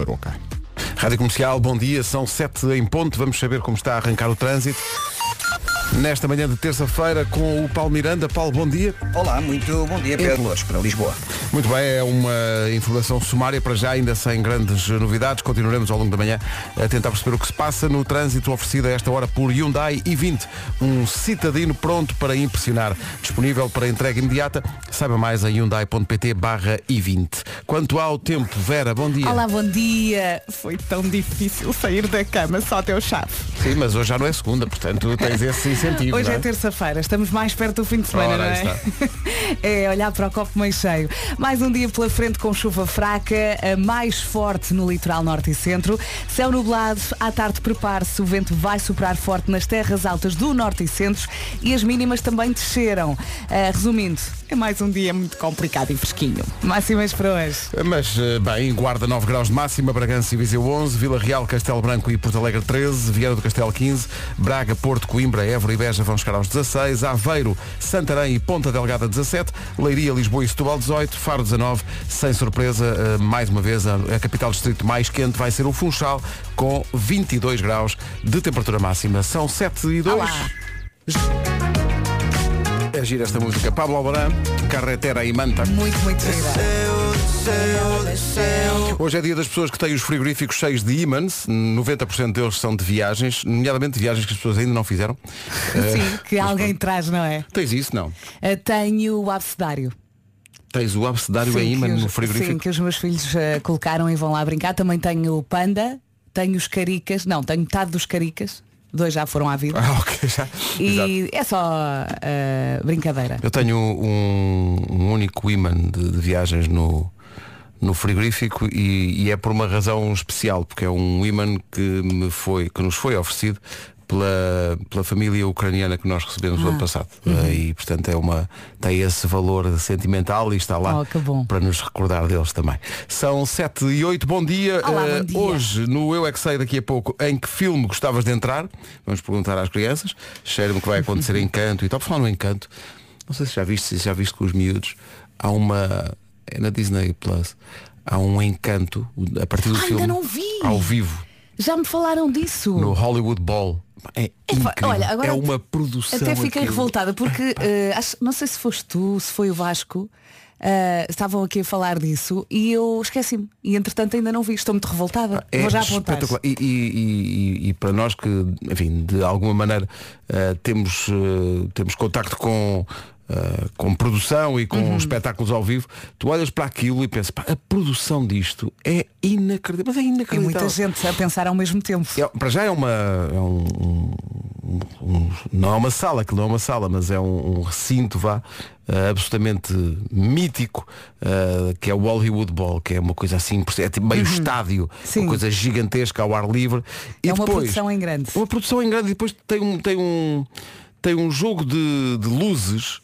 Aroca. Rádio Comercial, bom dia, são sete em ponto, vamos saber como está a arrancar o trânsito. Nesta manhã de terça-feira com o Paulo Miranda. Paulo, bom dia. Olá, muito bom dia, Pedro Lourdes, para Lisboa. Muito bem, é uma informação sumária para já, ainda sem grandes novidades. Continuaremos ao longo da manhã a tentar perceber o que se passa no trânsito oferecido a esta hora por Hyundai i20, um citadino pronto para impressionar. Disponível para entrega imediata. Saiba mais em hyundai.pt barra i20. Quanto ao tempo, Vera, bom dia. Olá, bom dia. Foi tão difícil sair da cama só até o chave. Sim, mas hoje já não é segunda, portanto tens esse incentivo. Hoje não é terça-feira, estamos mais perto do fim de semana, Ora, não é? é olhar para o copo meio cheio. Mais um dia pela frente com chuva fraca, a mais forte no litoral norte e centro. Céu nublado, à tarde prepare-se, o vento vai soprar forte nas terras altas do norte e centro e as mínimas também desceram. Ah, resumindo, é mais um dia muito complicado e fresquinho. Máximas para hoje. Mas, eh, bem, Guarda 9 graus de máxima, Bragança e Viseu 11, Vila Real, Castelo Branco e Porto Alegre 13, Vieira do Castelo 15, Braga, Porto, Coimbra, Évora e Beja vão chegar aos 16, Aveiro, Santarém e Ponta Delgada 17, Leiria, Lisboa e Setúbal 18, Faro 19, sem surpresa, eh, mais uma vez, a, capital distrito mais quente vai ser o Funchal, com 22 graus de temperatura máxima. São 7 e 2. Olá. É gira esta música. Pablo Albarán, Carretera e Manta. Muito, muito gira. Hoje é dia das pessoas que têm os frigoríficos cheios de ímãs. 90% deles são de viagens, nomeadamente viagens que as pessoas ainda não fizeram. Sim, que alguém traz, não é? Tens isso, não? Ah, tenho o abcedário. Tens o abcedário em os- no frigorífico. Sim, que os meus filhos eh, colocaram e vão lá brincar. Também tenho o panda, tenho os caricas, não, tenho metade dos caricas, dois já foram à vida. Ah, ok, já. Exato. e é só eh, brincadeira. Eu tenho um, um único ímã de, de viagens no, no frigorífico e, e é por uma razão especial, porque é um ímã que me foi, que nos foi oferecido pela, pela família ucraniana que nós recebemos Ah. no ano passado. Uhum. E portanto é uma, tem esse valor sentimental e está lá Oh, para nos recordar deles também. São 7 e 8, bom dia. Olá, Eh, bom dia. Hoje, no Eu é que sei daqui a pouco, em que filme gostavas de entrar? Vamos perguntar às crianças. Cheira-me que vai acontecer encanto e tal. Por falar no encanto, não sei se já viste, se já viste com os miúdos, há uma. É na Disney Plus. Há um encanto a partir do Ah, ainda filme não vi. ao vivo Já me falaram disso. no Hollywood Bowl. É Epá, incrível. olha, agora é uma produção. Até fiquei aquilo. revoltada porque eh, acho- não sei se foste tu, se foi o Vasco. eh, estavam aqui a falar disso e eu esqueci-me. E entretanto ainda não vi. Estou muito revoltada. É Vou já apontar. E, e- e- e para nós que, enfim, de alguma maneira eh, temos, eh, temos contacto com, eh, com produção e com Uhum. espetáculos ao vivo, tu olhas para aquilo e pensas, pá, a produção disto é inacreditável. Mas é inacreditável. muita gente a pensar ao mesmo tempo. É, para já é uma. É um, um- um- não é uma sala, que não é uma sala, mas é um, recinto, vá, eh, absolutamente mítico, eh, que é o Hollywood Bowl, que é uma coisa assim, é tipo meio estádio, Uhum. Sim. uma coisa gigantesca ao ar livre. E É uma depois, produção em grande. Uma produção em grande e depois tem um, tem um, tem um jogo de, de luzes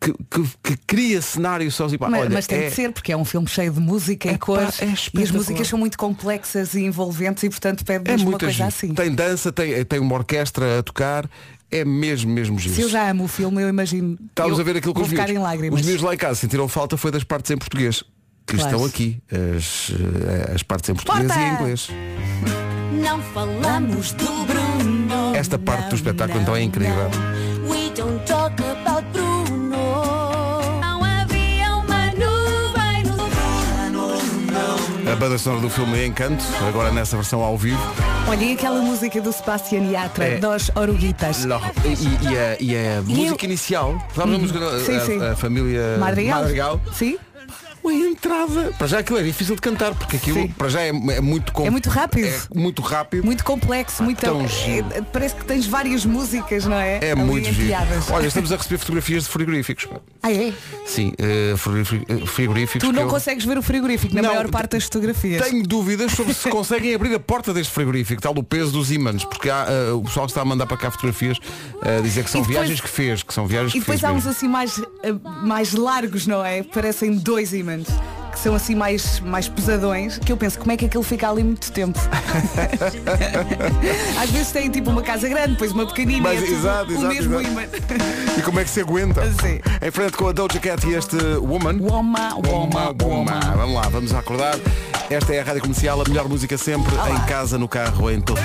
que, que- que cria cenário sozinho. Pá, Mas, olha, mas tem é- de ser, porque é um filme cheio de música É e pá, cores é e as músicas são muito complexas e envolventes e portanto pede É uma coisa giro. assim. Tem dança, tem, tem uma orquestra a tocar. É mesmo, mesmo giro. Se eu já amo o filme, eu imagino. Estávamos eu a ver aquilo com os lágrimas. Os miúdos lá em casa sentiram falta foi das partes em português. Que Claro. estão aqui. As, eh, as partes em português Porta! e em inglês. Não falamos do Bruno. Esta parte do espetáculo então é incrível. We banda sonora do filme Encanto, agora nessa versão ao vivo. Olha, e aquela música do Sebastián Yatra, É. dos Oruguitas. E, e a, e a música inicial, sabe a música da- Uhum. Sim, a, sim. a família Madrigal. Madrigal? Sim? A entrada. Para já aquilo é difícil de cantar, porque aquilo Sim. para já é, é muito com- É muito rápido. É muito rápido. Muito complexo, muito. tão giro. é- parece que tens várias músicas, não é? É Ali muito giro. enfiadas. Olha, estamos a receber fotografias de frigoríficos. Ah, é? Sim, eh, frigoríficos. Tu não eu consegues ver o frigorífico na Não, maior parte das fotografias. Tenho dúvidas sobre se conseguem abrir a porta deste frigorífico, tal do peso dos ímãs, porque há, eh, o pessoal que está a mandar para cá fotografias a dizer que são E depois- viagens que fez, que são viagens E que fez. depois há uns assim mais, mais largos, não é? Parecem dois Que são assim mais, mais pesadões, que eu penso, como é que aquilo fica ali muito tempo? Às vezes tem tipo uma casa grande, depois uma pequenina Mas, e é tudo exato, o exato, mesmo ímã. E como é que se aguenta? Sim. Em frente com a Doja Cat e este Woman. Woma, woma, Woman, woma. Vamos lá, vamos acordar. Esta é a Rádio Comercial, a melhor música sempre, em casa, no carro, em todo.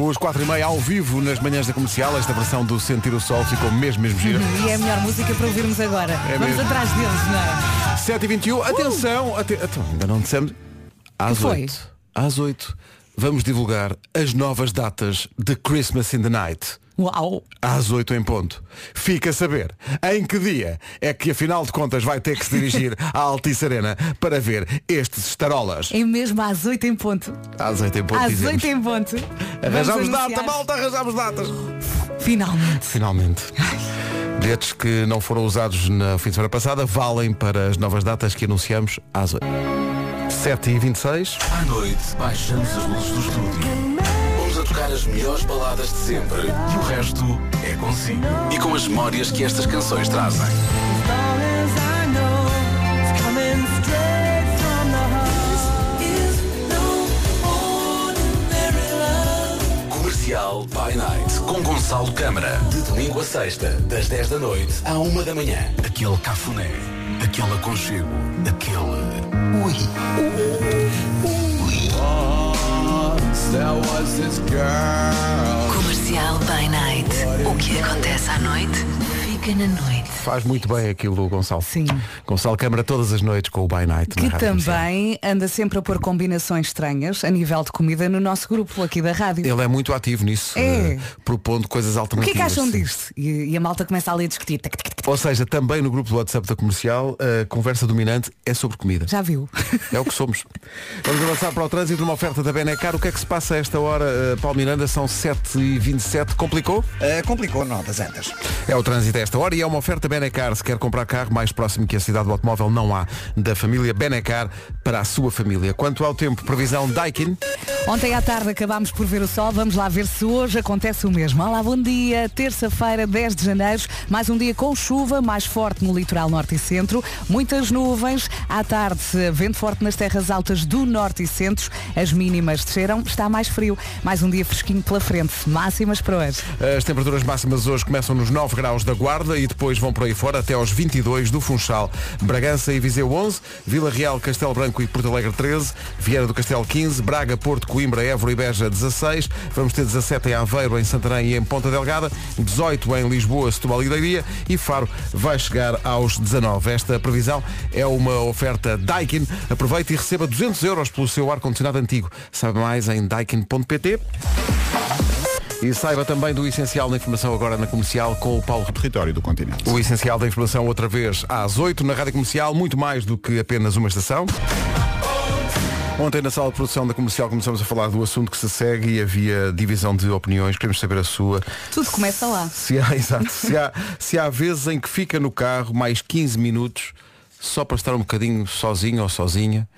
Os 4 e meia ao vivo nas manhãs da comercial, esta versão do Sentir o Sol ficou mesmo, mesmo gira. E é a melhor música para ouvirmos agora. Vamos É mesmo. atrás deles, não é? 7 e 21 atenção, ate- então, ainda não dissemos. Às Que foi? 8. Às 8 vamos divulgar as novas datas de Christmas in the Night. Uau! Às 8 em ponto. Fica a saber em que dia é que afinal de contas vai ter que se dirigir à Altice Arena para ver estes estarolas. É mesmo às 8 em ponto. Às 8 em ponto Às dizemos. 8 em ponto. Arranjamos data, malta, arranjamos datas. Finalmente. Finalmente. Bilhetes que não foram usados na fim de semana passada valem para as novas datas que anunciamos às 8. 7 e 26 À noite, baixamos as luzes do estúdio. Vamos a tocar as melhores baladas de sempre. E o resto é consigo. E com as memórias que estas canções trazem. Comercial by Night. Com Gonçalo Câmara. De domingo a sexta, das 10 da noite à 1 da manhã. Aquele cafuné. Aquele aconchego. Aquele. Ui. Comercial by Night. O que acontece à noite, na noite. Faz muito bem aquilo o Gonçalo. Sim. Gonçalo Câmara todas as noites com o By Night. na Que também anda sempre a pôr combinações estranhas a nível de comida no nosso grupo aqui da rádio. Ele é muito ativo nisso, É. eh, propondo coisas O que é alternativas. que acham disto? E, e a malta começa ali a discutir. Ou seja, também no grupo do WhatsApp da comercial, a conversa dominante é sobre comida. Já viu? É o que somos. Vamos avançar para o trânsito numa oferta da Benecar. O que é que se passa a esta hora, eh, Paulo Miranda? São 7h27. Complicou? Uh, complicou, não, das antas. É o trânsito a esta hora e é uma oferta Benecar. Se quer comprar carro mais próximo que a cidade do automóvel, não há. Da família Benecar para a sua família. Quanto ao tempo, previsão Daikin. Ontem à tarde acabámos por ver o sol. Vamos lá ver se hoje acontece o mesmo. Olá, bom dia. Terça-feira, 10 de janeiro. Mais um dia com chuva, mais forte no litoral norte e centro. Muitas nuvens. À tarde, vento forte nas terras altas do norte e centro. As mínimas desceram. Está mais frio. Mais um dia fresquinho pela frente. Máximas para hoje. As temperaturas máximas hoje começam nos 9 graus da Guarda e depois vão por aí fora até aos 22 do Funchal. Bragança e Viseu 11, Vila Real, Castelo Branco e Porto Alegre 13, Vieira do Castelo 15, Braga, Porto, Coimbra, Évora e Beja 16, vamos ter 17 em Aveiro, em Santarém e em Ponta Delgada, 18 em Lisboa, Setúbal e Leiria e Faro vai chegar aos 19. Esta previsão é uma oferta Daikin. Aproveite e receba 200 euros pelo seu ar-condicionado antigo. Sabe mais em daikin.pt. E saiba também do essencial da informação agora na comercial com o Paulo território do continente. o essencial da informação outra vez às 8 na Rádio Comercial, muito mais do que apenas uma estação. Ontem na sala de produção da comercial começamos a falar do assunto que se segue e havia divisão de opiniões, queremos saber a sua. Tudo começa lá. Se há, exato, se há, se há vezes em que fica no carro mais 15 minutos só para estar um bocadinho sozinho ou sozinha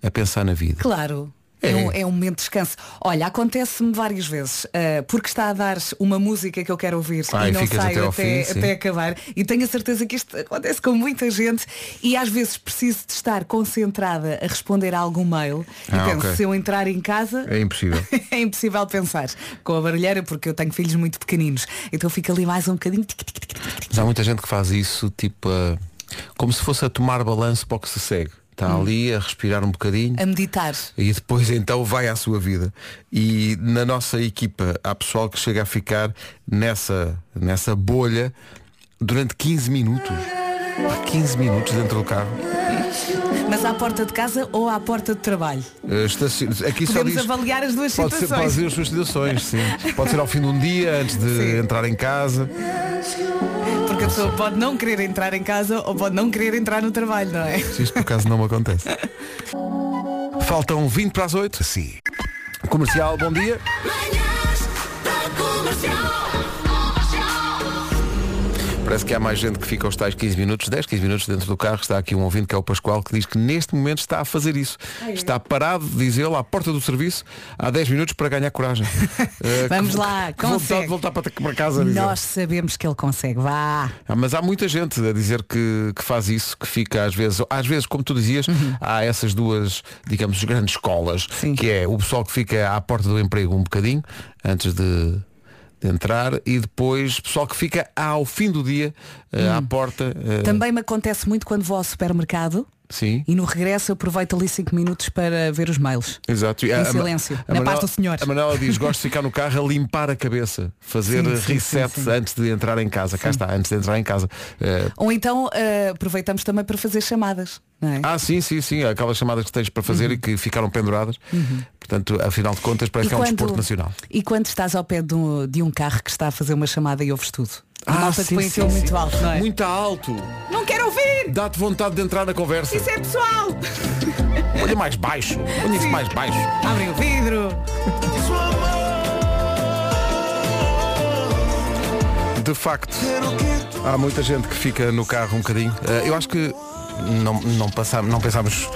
a pensar na vida. Claro. É. É, um, é um momento de descanso. Olha, acontece-me várias vezes, ah, porque está a dar uma música que eu quero ouvir Ah, e e não saio até até, fim, até acabar. E tenho a certeza que isto acontece com muita gente e às vezes preciso de estar concentrada a responder a algum mail. E Ah, penso, ok. se eu entrar em casa. É impossível. é impossível pensar com a barulheira porque eu tenho filhos muito pequeninos. Então fica ali mais um bocadinho. Mas há muita gente que faz isso, tipo, a- como se fosse a tomar balanço para o que se segue. Está ali a respirar um bocadinho. A meditar. E depois então vai à sua vida. E na nossa equipa há pessoal que chega a ficar nessa, nessa bolha durante 15 minutos. Há 15 minutos dentro do carro. Mas à porta de casa ou à porta de trabalho. Eh, estaci- Aqui só Podemos diz. avaliar as duas Pode ser, situações. pode ser as suas situações, sim. Pode ser ao fim de um dia, antes de Sim. entrar em casa. Porque a pessoa pode não querer entrar em casa ou pode não querer entrar no trabalho, não é? Se isto por acaso não me acontece. Faltam 20 para as 8. Sim. Comercial, bom dia. Parece que há mais gente que fica aos tais 15 minutos, 10, 15 minutos dentro do carro. Está aqui um ouvinte que é o Pascoal que diz que neste momento está a fazer isso. Está parado, diz ele, à porta do serviço, há 10 minutos para ganhar coragem. Eh, Vamos que- lá, que consegue. de voltar para, casa. Nós sabemos que ele consegue. Vá. Ah, mas há muita gente a dizer que, que faz isso, que fica às vezes, às vezes, como tu dizias, há essas duas, digamos, grandes escolas, Uhum. Sim. que é o pessoal que fica à porta do emprego um bocadinho, antes de entrar, e depois pessoal que fica ao fim do dia, eh, à porta. eh, Também me acontece muito quando vou ao supermercado Sim. e no regresso aproveito ali 5 minutos para ver os mails. Exato. E Em a- a- silêncio, a na Manela- paz do Senhor. A Manela diz, gosto de ficar no carro a limpar a cabeça, fazer Sim, sim, reset sim, antes de entrar em casa. Cá está, antes de entrar em casa. Eh, Ou então eh, aproveitamos também para fazer chamadas. É? ah, sim, sim, sim. Aquelas chamadas que tens para fazer e que ficaram penduradas. Portanto, afinal de contas, parece que é um desporto nacional. e quando estás ao pé de um, de um carro que está a fazer uma chamada e ouves tudo? A malta sim, que põe sim, sim. muito alto, não é? Muito alto. Não quero ouvir! Dá-te vontade de entrar na conversa. Isso é pessoal! Olha mais baixo. Olha isso mais baixo. Abrem o vidro! De facto, há muita gente que fica no carro um bocadinho. Eh, eu acho que não, não, não pensámos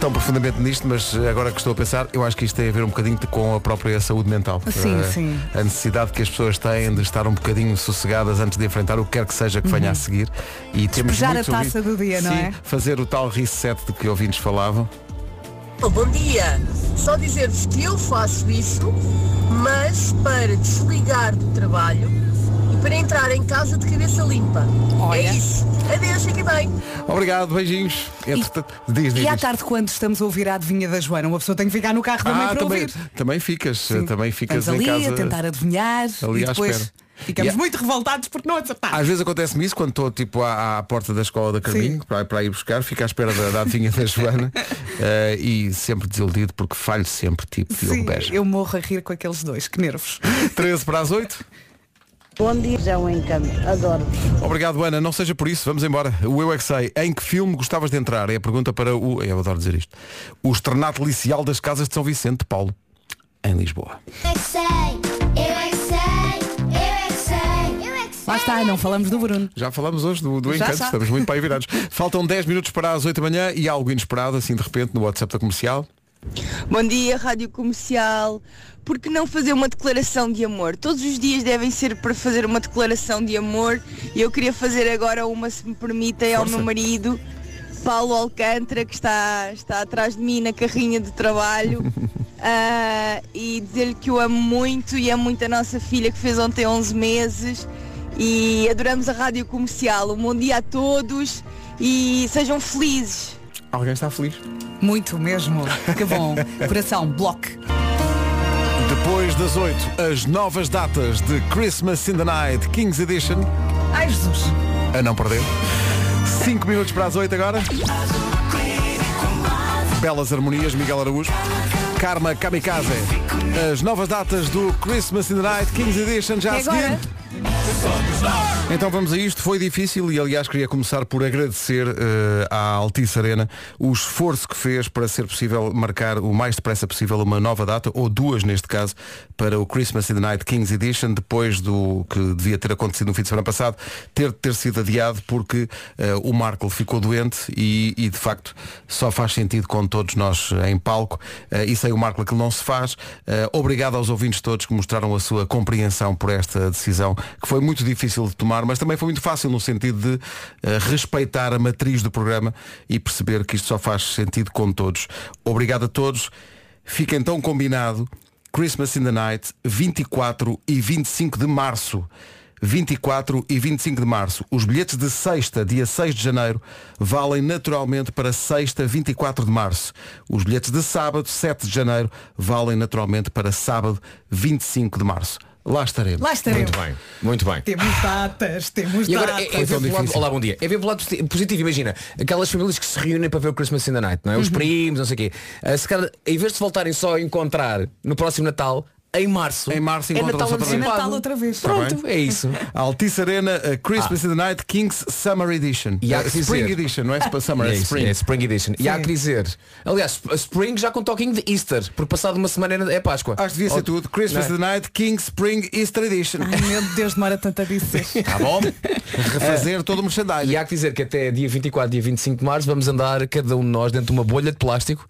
tão profundamente nisto, mas agora que estou a pensar, eu acho que isto tem a ver um bocadinho com a própria saúde mental. Sim, Eh, sim. A necessidade que as pessoas têm de estar um bocadinho sossegadas antes de enfrentar o que quer que seja que venha a seguir. E temos Despejar muitos Uhum. a taça do dia, não Sim, é? Fazer o tal reset de que ouvintes falavam. Oh, Bom dia. Só dizer-vos que eu faço isso, mas para desligar do trabalho para entrar em casa de cabeça limpa. Olha. É isso. Adeus, fiquem bem. Obrigado, beijinhos. Entretanto, diz, diz, E à diz. tarde, quando estamos a ouvir a adivinha da Joana, uma pessoa tem que ficar no carro também Ah, para também, ouvir. também ficas, também ficas Estamos em ali casa. a tentar adivinhar ali e depois ficamos E- muito revoltados porque não acertamos. Às vezes acontece-me isso quando estou tipo à, à porta da escola da Carminho para, para ir buscar, fico à espera da, da adivinha da Joana eh, e sempre desiludido porque falho sempre tipo Sim, eu morro a rir com aqueles dois, que nervos. 13 para as 8. Bom dia, é um encanto. Adoro-vos. Obrigado Ana, não seja por isso, vamos embora. O Eu é que sei, em que filme gostavas de entrar? É a pergunta para o, eu adoro dizer isto, o Estrenato Licial das Casas de São Vicente de Paulo, em Lisboa. Eu é que sei, eu é que sei, eu é que sei, eu é que sei. Lá está, não falamos do Bruno. Já falamos hoje do, do Já Encanto, estamos muito para aí virados. Faltam 10 minutos para as 8 da manhã e algo inesperado, assim de repente, no WhatsApp da comercial. Bom dia, Rádio Comercial. Por que não fazer uma declaração de amor? Todos os dias devem ser para fazer uma declaração de amor e eu queria fazer agora uma, se me permitem, ao Força. meu marido, Paulo Alcântara, que está, está atrás de mim na carrinha de trabalho. ah, e dizer-lhe que o amo muito e amo muito a nossa filha que fez ontem 11 meses e adoramos a Rádio Comercial. Um bom dia a todos e sejam felizes. Alguém está feliz? Muito mesmo. Que bom. Coração, bloco. Depois das 8, as novas datas de Christmas in the Night King's Edition. Ai Jesus. A não perder. 5 minutos para as 8 agora. Belas harmonias, Miguel Araújo. Karma Kamikaze. As novas datas do Christmas in the Night King's Edition já a E agora? Então vamos a isto. Foi difícil e aliás queria começar por agradecer eh, à Altice Arena o esforço que fez para ser possível marcar o mais depressa possível uma nova data, ou duas neste caso, para o Christmas in the Night Kings Edition, depois do que devia ter acontecido no fim de semana passado, ter ter sido adiado porque eh, o Marco ficou doente e, e, de facto só faz sentido com todos nós em palco eh, e sem o Marco aquilo não se faz. Obrigado aos ouvintes todos que mostraram a sua compreensão por esta decisão, que foi muito difícil de tomar, mas também foi muito fácil no sentido de eh, respeitar a matriz do programa e perceber que isto só faz sentido com todos. Obrigado a todos. Fica então combinado Christmas in the Night 24 e 25 de março. 24 e 25 de março. Os bilhetes de sexta, dia 6 de janeiro, valem naturalmente para sexta, 24 de março. Os bilhetes de sábado, 7 de janeiro, valem naturalmente para sábado, 25 de março. Lá estaremos. Lá estaremos. Muito bem, muito bem. Temos datas, temos E agora datas. é, é tão lado, olá, bom dia. É ver pelo lado posi- positivo, imagina, aquelas famílias que se reúnem para ver o Christmas in the Night, não é? Os Uhum. primos, não sei o quê. Ah, se calhar, em vez de se voltarem só a encontrar no próximo Natal, em março. Em março é encontram-se Natal outra É vez. Natal outra vez. Pronto, é isso. Altice Arena, a Christmas in the Night, Kings Summer Edition. E há Eh, que Spring dizer- Edition, não é para Summer, É, é, Spring. é Spring Edition. E há Sim. que dizer, aliás, a Spring já com toquinho de Easter, porque passado uma semana é Páscoa. Acho que devia ser Ou- tudo. Christmas Não in the Night, King Spring Easter Edition. Ai meu Deus, demora tanto a dizer. Tá bom? Refazer todo o merchandising. E há que dizer que até dia 24, dia 25 de março vamos andar cada um de nós dentro de uma bolha de plástico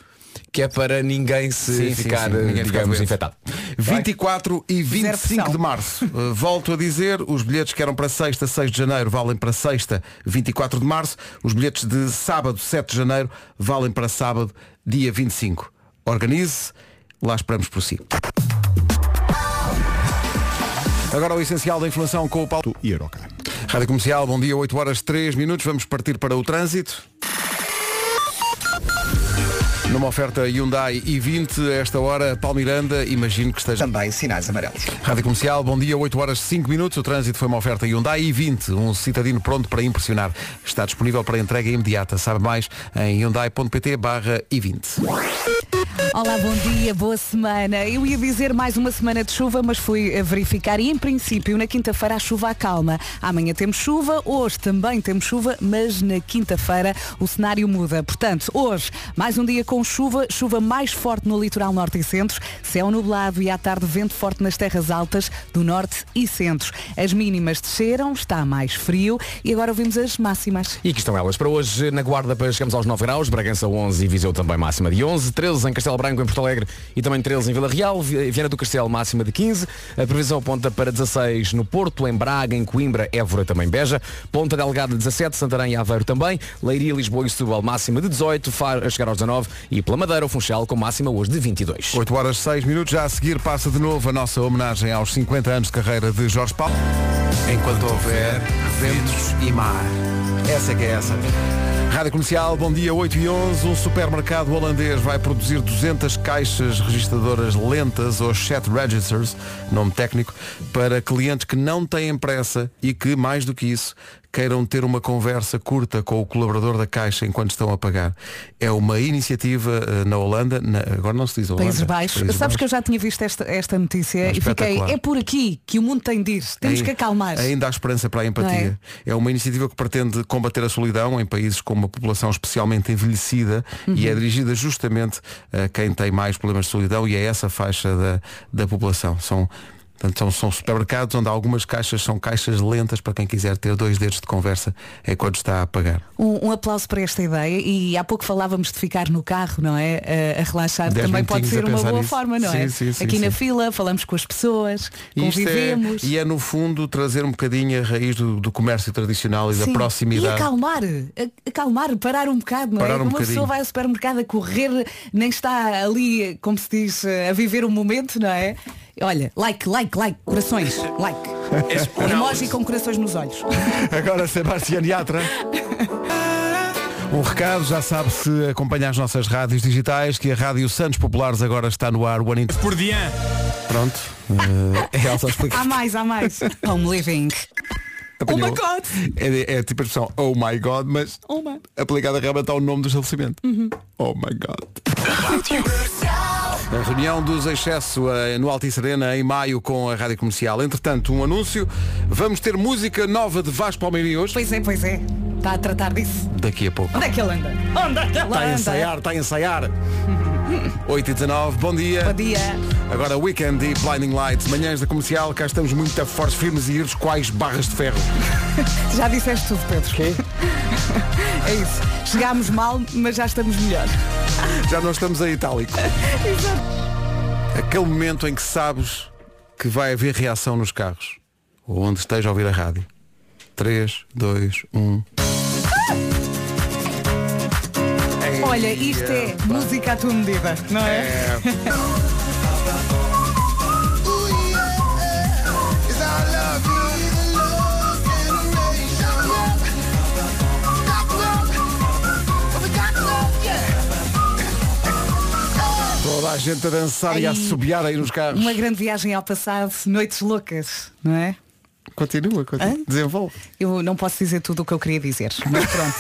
que é para ninguém se Sim, sim, ficar, sim, ninguém ficar digamos, doente. infectado. 24 e 25 pressão. de março. Uh, volto a dizer, os bilhetes que eram para sexta, 6 de janeiro, valem para sexta, 24 de março. Os bilhetes de sábado, 7 de janeiro, valem para sábado, dia 25. Organize, lá esperamos por si. Agora o essencial da informação com o Paulo E Eurocar. Rádio Comercial, bom dia, 8 horas 3 minutos. Vamos partir para o trânsito. Numa oferta Hyundai i20, a esta hora, Palmiranda, imagino que esteja. Também sinais amarelos. Rádio Comercial, bom dia, 8 horas 5 minutos. O trânsito foi uma oferta Hyundai i20, um citadino pronto para impressionar. Está disponível para entrega imediata. Sabe mais em hyundai.pt barra i20. Olá, bom dia, boa semana. Eu ia dizer mais uma semana de chuva, mas fui a verificar e em princípio na quinta-feira a chuva acalma. Amanhã temos chuva, hoje também temos chuva, mas na quinta-feira o cenário muda. Portanto, hoje mais um dia com chuva, chuva mais forte no litoral norte e centro, céu nublado e à tarde vento forte nas terras altas do norte e centro. As mínimas desceram, está mais frio e agora ouvimos as máximas. E aqui estão elas. Para hoje, na Guarda, chegamos aos 9 graus, Bragança 11 e Viseu também máxima de 11, 13 em Castelo Branco, em Porto Alegre e também 13 em Vila Real, Vi- Viana do Castelo máxima de 15, a previsão aponta para 16 no Porto, em Braga, em Coimbra, Évora também Beja, Ponta Delgada 17, Santarém e Aveiro também, Leiria, Lisboa e Setúbal máxima de 18, Faro a chegar aos 19 e pela Madeira, o Funchal com máxima hoje de 22. 8 horas 6 minutos, já a seguir passa de novo a nossa homenagem aos 50 anos de carreira de Jorge Paulo. Enquanto houver ventos e mar. Essa é que é essa. Rádio Comercial, bom dia, 8 e 11. Um supermercado holandês vai produzir 200 caixas registradoras lentas, ou chat registers, nome técnico, para clientes que não têm pressa e que, mais do que isso, queiram ter uma conversa curta com o colaborador da caixa enquanto estão a pagar. É uma iniciativa eh, na Holanda, na- agora não se diz Holanda. Países Baixos. Países Sabes que eu Baixos. já tinha visto esta, esta notícia É e fiquei, é por aqui que o mundo tem de ir. Temos Ai- que acalmar. Ainda há esperança para a empatia. É? uma iniciativa que pretende combater a solidão em países com uma população especialmente envelhecida e Uhum. é dirigida justamente a quem tem mais problemas de solidão e é essa faixa da, da população. São, portanto, são, são supermercados onde algumas caixas são caixas lentas para quem quiser ter dois dedos de conversa enquanto está a pagar. Um, um aplauso para esta ideia e há pouco falávamos de ficar no carro, não é? A, a relaxar Dez também pode ser uma boa nisso. forma, não é? Sim, sim, sim, Aqui na fila falamos com as pessoas, isto convivemos. É, e é no fundo trazer um bocadinho a raiz do, do comércio tradicional e da proximidade. E acalmar, acalmar, parar um bocado, não Parar é? um uma bocadinho. pessoa vai ao supermercado a correr, nem está ali, como se diz, a viver o momento, não é? Olha, like, like, like, corações, like. Emoji com corações nos olhos. Agora Sebastián Yatra. Um recado, já sabe se acompanha as nossas rádios digitais que a Rádio Santos Populares agora está no ar One in... Por dia. Pronto. ela só explica. Há mais, há mais. Home living. Oh Apanhou. my God. É, é tipo a expressão Oh my God, mas Oh my. aplicada realmente ao nome do estabelecimento. Oh my God. A reunião dos excesso eh, no Altice Arena em maio com a Rádio Comercial. Entretanto, um anúncio. Vamos ter música nova de Vasco Palmeirim hoje. Pois é, pois é. Está a tratar disso. Daqui a pouco. Onde é que ele anda? Onde é que ele Está a anda? ensaiar, está a ensaiar. 8 e 19, bom dia. Bom dia. Agora Weekend e Blinding Lights, manhãs da comercial, cá estamos muito a fortes, firmes e iros, quais barras de ferro. Já disseste tudo, Pedro. Quê? É isso. Chegámos mal, mas já estamos melhor. Já não estamos a itálico. Aquele momento em que sabes que vai haver reação nos carros. Ou onde esteja a ouvir a rádio. 3, 2, 1. Olha, isto é música à tua medida, não é? Toda a gente a dançar e a Ai. assobiar aí nos carros. Uma grande viagem ao passado, noites loucas, não é? Continua, continua. Hã? Desenvolve. Eu não posso dizer tudo o que eu queria dizer, mas pronto.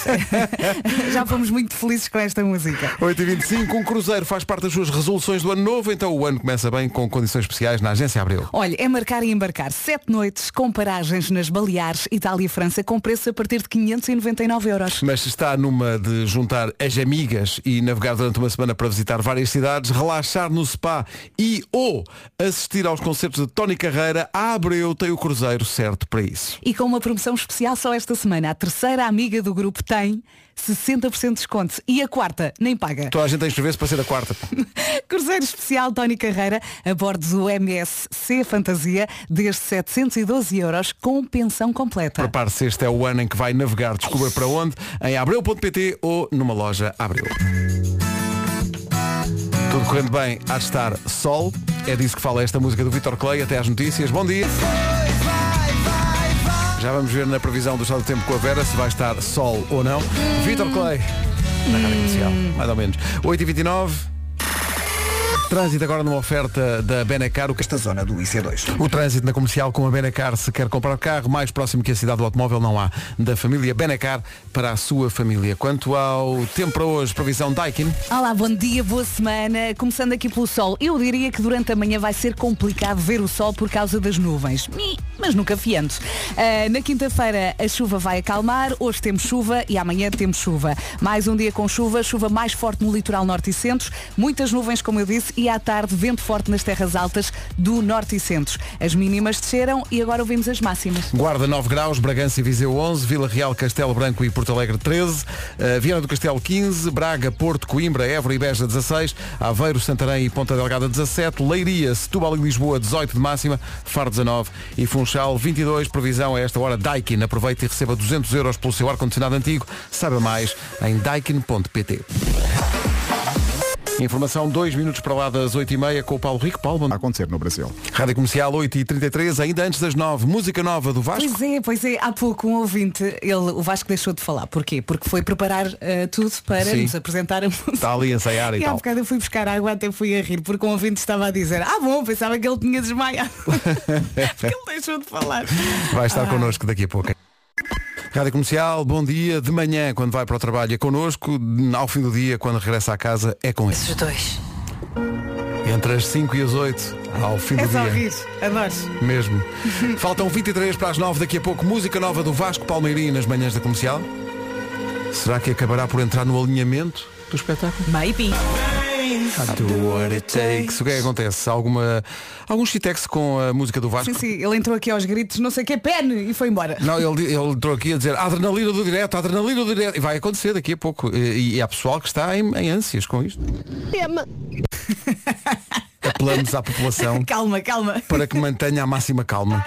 Já fomos muito felizes com esta música. 8h25, um cruzeiro faz parte das suas resoluções do ano novo, então o ano começa bem com condições especiais na Agência Abreu. Olha, é marcar e embarcar sete noites com paragens nas Baleares, Itália e França com preço a partir de 599 euros. Mas se está numa de juntar as amigas e navegar durante uma semana para visitar várias cidades, relaxar no spa e ou assistir aos concertos de Tony Carreira, a Abreu tem o cruzeiro certo para isso. E com uma promoção especial só esta semana, a terceira amiga do grupo tem 60% de desconto e a quarta nem paga. Toda a gente tem inscrever-se para ser a quarta. Cruzeiro especial Tony Carreira a bordo do MSC Fantasia desde 712 euros com pensão completa. Prepare-se, este é o ano em que vai navegar. Descubra para onde em abreu.pt ou numa loja Abreu. Tudo correndo bem, há de estar sol. É disso que fala esta música do Vitor Clay. Até às notícias. Bom dia. Já vamos ver na previsão do estado do tempo com a Vera se vai estar sol ou não. Vitor Clay. na rádio comercial. Mais ou menos. 8h29. Trânsito agora numa oferta da Benacar. O que Esta zona do IC2. O trânsito na comercial com a Benacar, se quer comprar carro, mais próximo que a cidade do automóvel não há. Da família Benacar para a sua família. Quanto ao tempo para hoje, previsão Daikin. Olá, bom dia, boa semana. Começando aqui pelo sol. Eu diria que durante a manhã vai ser complicado ver o sol por causa das nuvens. Mas nunca fiando. Ah, na quinta-feira a chuva vai acalmar. Hoje temos chuva e amanhã temos chuva. Mais um dia com chuva, chuva mais forte no litoral norte e centro. Muitas nuvens, como eu disse, e à tarde vento forte nas terras altas do norte e centro. As mínimas desceram e agora ouvimos as máximas. Guarda 9 graus, Bragança e Viseu 11, Vila Real, Castelo Branco e Porto Alegre 13, uh, Viana do Castelo 15, Braga, Porto, Coimbra, Évora e Beja 16, Aveiro, Santarém e Ponta Delgada 17, Leiria, Setúbal e Lisboa 18 de máxima, Faro 19 e Funchal 22. Previsão a esta hora Daikin. Aproveite e receba 200 euros pelo seu ar-condicionado antigo. Saiba mais em daikin.pt. Informação 2 minutos para lá das 8h30 com o Paulo Rico. Paulo, a acontecer no Brasil. Rádio Comercial 8h33, ainda antes das 9 música nova do Vasco. Pois é, pois é. Há pouco um ouvinte, ele, o Vasco deixou de falar. Porquê? Porque foi preparar eh, tudo para Sim. nos apresentar a música. Está ali a ensaiar e, E há tal. bocado eu fui buscar água, até fui a rir, porque um ouvinte estava a dizer, ah bom, pensava que ele tinha desmaiado. porque ele deixou de falar. Vai estar Ah. connosco daqui a pouco. Rádio Comercial, bom dia. De manhã, quando vai para o trabalho, é connosco. Ao fim do dia, quando regressa à casa, é com ele. Esses dois. Entre as 5 e as 8, ao fim do É só dia. rir, adoro. Mesmo. Faltam 23 para as 9, daqui a pouco, música nova do Vasco Palmeirinho nas manhãs da comercial. Será que acabará por entrar no alinhamento do espetáculo? Maybe. Do what it takes. O que é que acontece? Alguma, algum chitex com a música do Vasco? Sim, sim, ele entrou aqui aos gritos, não sei o que, pen, e foi embora. Não, ele, ele entrou aqui a dizer adrenalina do direto, adrenalina do direto. E vai acontecer daqui a pouco. E, e há pessoal que está em, em ânsias com isto. Apelamos à população Calma, calma. para que mantenha a máxima calma.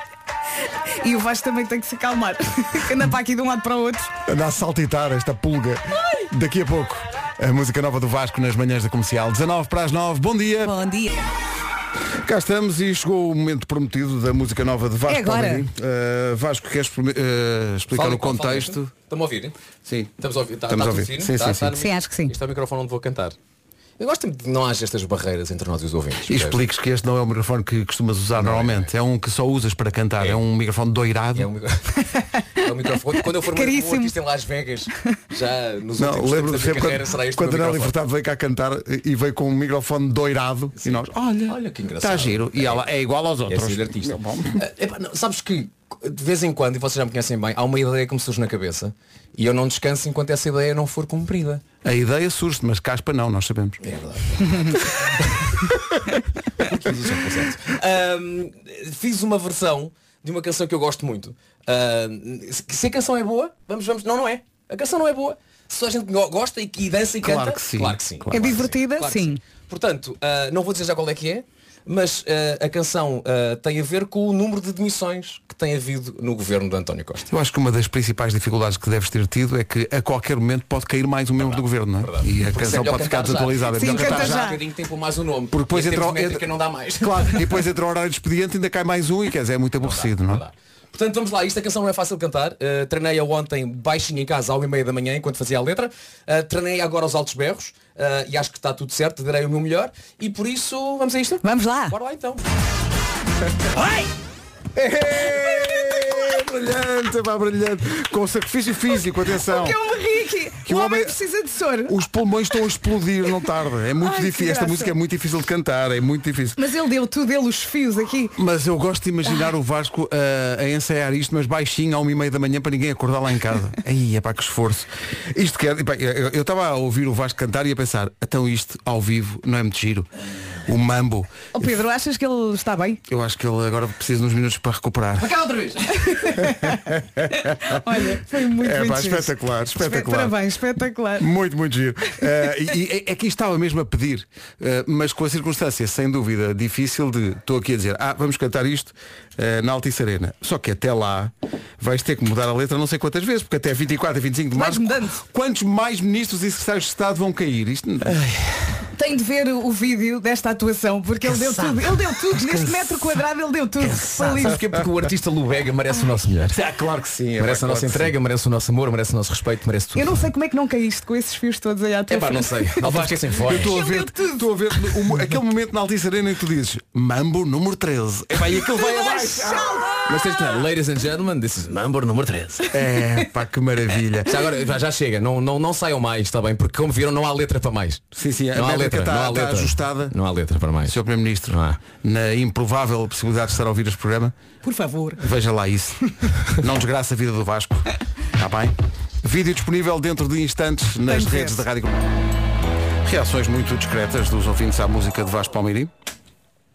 E o Vasco também tem que se calmar. Que anda para aqui de um lado para o outro. Anda a saltitar esta pulga. Daqui a pouco, a música nova do Vasco nas manhãs da comercial. 19 para as 9. Bom dia. Bom dia. Cá estamos e chegou o momento prometido da música nova de Vasco. É agora. Uh, Vasco, queres uh, explicar Fala, o contexto? Estão-me a ouvir? Sim. Estamos a ouvir? Tá, Estamos tá a ouvir. Sim, Tá- sim, tá sim. no- Sim, acho que sim. Este é o microfone onde vou cantar. Eu gosto de que não haja estas barreiras entre nós e os ouvintes. E expliques que este não é o microfone que costumas usar Não é, normalmente. É, um que só usas para cantar. É, um microfone doirado. É um, é um microfone. Quando eu for um Caríssimo. artista em Las Vegas, já nos Não, últimos lembro-me tempos da minha sempre carreira será quando, este quando meu a Nelly microfone. Furtado veio cá cantar e veio com um microfone doirado e nós, olha, Olha que engraçado. está giro. E ela é igual aos É outros. ser artista. Ah, epá, não, sabes que de vez em quando, e vocês já me conhecem bem, há uma ideia que me surge na cabeça e eu não descanso enquanto essa ideia não for cumprida. A ideia surge, mas caspa não, nós sabemos. É verdade. Ahm, fiz uma versão de uma canção que eu gosto muito. Ahm, se- a canção é boa, vamos, vamos. Não, não é. A canção não é boa. Se a gente go- gosta e, e dança e Claro canta, que sim. claro que sim. Claro É que divertida? Claro que Sim. Portanto, ah, não vou dizer já qual é que é, mas ah, a canção ah, tem a ver com o número de demissões que tem havido no governo de António Costa. Eu acho que uma das principais dificuldades que deves ter tido é que a qualquer momento pode cair mais um membro do governo, não é? E a Porque canção é pode ficar já. desatualizada. É Sim, canta cantar já. um bocadinho tem por mais o nome. Porque depois entra, entra- não dá mais. Claro, e depois entra o horário de expediente ainda cai mais um e quer dizer, é muito aborrecido, não é? Portanto, vamos lá, esta canção não é fácil de cantar. Uh, treinei-a ontem baixinho em casa, à uma e meia da manhã, enquanto fazia a letra. Uh, treinei agora aos altos berros uh, e acho que está tudo certo, darei o meu melhor. E por isso, vamos a isto? Vamos lá. Bora lá então. É, brilhante, pá, brilhante. Com sacrifício físico, atenção. Que eu me ri. Que o o homem homem- precisa de soro. Os pulmões estão a explodir, não tarda. É muito Ai, difícil. Esta música é muito difícil de cantar, é muito difícil. Mas ele deu tudo, ele os fios aqui. Mas eu gosto de imaginar o Vasco ah, a ensaiar isto, mas baixinho, à uma e meia da manhã, para ninguém acordar lá em casa. Aí é para que esforço. Isto quer. epá, Eu estava a ouvir o Vasco cantar e a pensar, então isto ao vivo não é muito giro. O mambo. Ó Pedro, achas que ele está bem? Eu acho que ele agora precisa de uns minutos para recuperar. Cá outra vez. Olha, foi muito, É muito giro. espetacular, espetacular. Parabéns, espetacular. Muito, muito giro. Eh, e, e é que estava mesmo a pedir, eh, mas com a circunstância, sem dúvida, difícil de estou aqui a dizer, ah, vamos cantar isto eh, na Altice Arena. Só que até lá vais ter que mudar a letra não sei quantas vezes, porque até 24 e 25 de Mais março. mudando. Quantos mais ministros e secretários de Estado vão cair? Isto Tem de ver o vídeo desta atuação, porque ele deu tudo. Ele deu tudo. Neste metro quadrado ele deu tudo. Lindo. porquê? Porque o artista Lubega merece o nosso melhor. Ah, claro que sim. Merece a nossa sim. entrega, merece o nosso amor, merece o nosso respeito, merece tudo. Eu não sei como é que não caíste com esses fios todos aí à tua É pá, não sei. Não vai esquecem Eu fora. estou a ver, estou a ver o- aquele momento na Altice Arena em que tu dizes Mambo número 13. É pá, e aquele vai abaixo. Mas tens que Ladies and gentlemen, this is number número 13. É, pá, que maravilha. Já agora, já, chega, não, não, não saiam mais, está bem? Porque como viram, não há letra para mais. Sim, sim, não há métrica letra, está- não há está letra. ajustada. Não há letra para mais. Sr. Primeiro-Ministro, na improvável possibilidade de estar a ouvir este programa, Por favor. veja lá isso. Não desgraça a vida do Vasco. Está bem? Vídeo disponível dentro de instantes nas Tem de redes da Rádio. Reações muito discretas dos ouvintes à música de Vasco Palmeirim.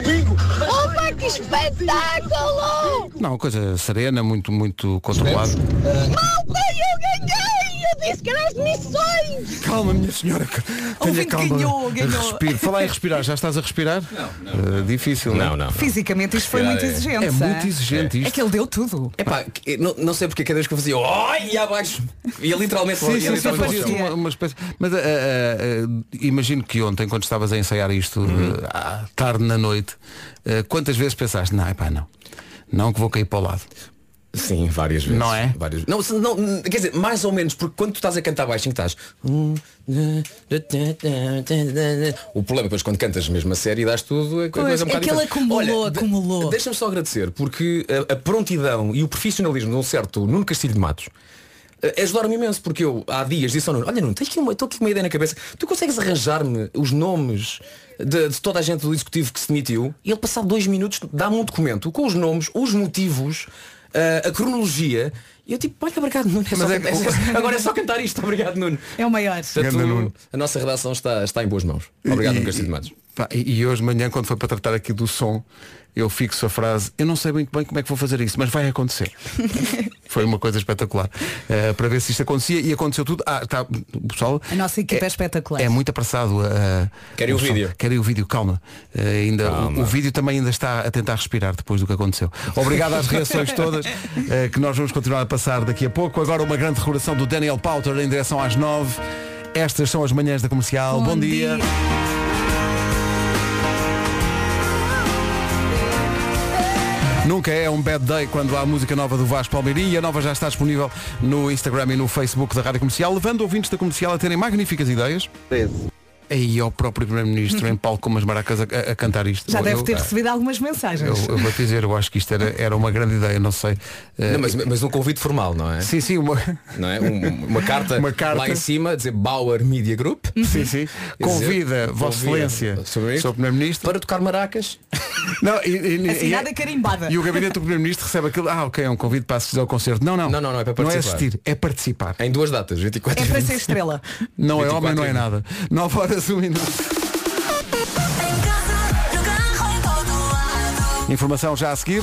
Opa, que espetáculo! Não, coisa serena, muito, muito controlada. Malta, eu ganhei! Eu disse que era as missões! Calma, minha senhora. que- Tenha Ouvinte calma. ganhou, ganhou. Respire. Falar em respirar, já estás a respirar? Não, não. difícil, Não, não. não. Fisicamente isto foi muito É- exigente. É muito exigente É isto. que ele deu tudo. Epá, que- não, não sei porque cada vez que eu fazia oi e abaixo. Ia literalmente Sim, sim, sim, literalmente fazia uma, uma espécie. Mas ah, ah, imagino que ontem, quando estavas a ensaiar isto, ah, à tarde na noite, quantas vezes pensaste, não, epá, não. Não que vou cair para o lado. Sim, várias vezes. Não é? Várias... Não, não, quer dizer, mais ou menos, porque quando tu estás a cantar baixinho estás. O problema depois quando cantas mesmo a série e dás tudo é coisa Pois, um bocado é que ele diferente. acumulou, Olha, acumulou. Deixa-me só agradecer, porque a, a prontidão e o profissionalismo de um certo Nuno Castilho de Matos eh, ajudaram-me imenso, porque eu há dias disse ao Nuno, olha Nuno, tenho aqui uma, estou aqui uma ideia na cabeça, tu consegues arranjar-me os nomes de, de toda a gente do executivo que se demitiu e ele passado dois minutos dá-me um documento com os nomes, os motivos, eh, a cronologia e eu tipo, olha, obrigado Nuno, é só Mas é cantar- que- agora é só cantar isto, obrigado Nuno. É o maior. Portanto, Ganda Nuno. a nossa redação está, está em boas mãos. Obrigado, E- Nuno Castilho de Matos. Pá, e, e hoje de manhã, quando foi para tratar aqui do som, eu fixo a frase, eu não sei muito bem como é que vou fazer isso, mas vai acontecer. foi uma coisa espetacular. Eh, para ver se isto acontecia e aconteceu tudo. Ah, tá, pessoal. A nossa equipa é, espetacular. É muito apressado a. Querem o vídeo? Querem o vídeo, calma. Eh, ainda, Calma. O, o vídeo também ainda está a tentar respirar depois do que aconteceu. Obrigado às reações todas eh, que nós vamos continuar a passar daqui a pouco. Agora uma grande recordação do Daniel Pauter em direção às nove. Estas são as manhãs da comercial. Bom, dia. Nunca é um bad day quando há música nova do Vasco Palmeirim e a nova já está disponível no Instagram e no Facebook da Rádio Comercial, levando ouvintes da comercial a terem magníficas ideias. Aí ao próprio Primeiro-Ministro em palco com umas maracas a, a- cantar isto. Já Eu- deve eu- ter recebido algumas mensagens. Eu, eu vou te dizer, eu acho que isto era, era uma grande ideia, não sei. Eh, Não, mas, mas um convite formal, não é? Sim, sim, uma... Não é? Um- uma, carta Uma carta. lá em cima, dizer Bauer Media Group. Sim, sim. Convida Vossa convida Excelência, o Sr. Primeiro-Ministro para tocar maracas. Não, e, e- e- Assinada carimbada. E o gabinete do Primeiro-Ministro recebe aquilo, ah, ok, é um convite para assistir ao concerto. Não, não. Não, não, não, é para Não é participar. assistir, é participar. Em duas datas, 24 É e para 20. ser estrela. Não é 24 homem, não é e nada. 9 horas, 1 minuto. Informação já a seguir.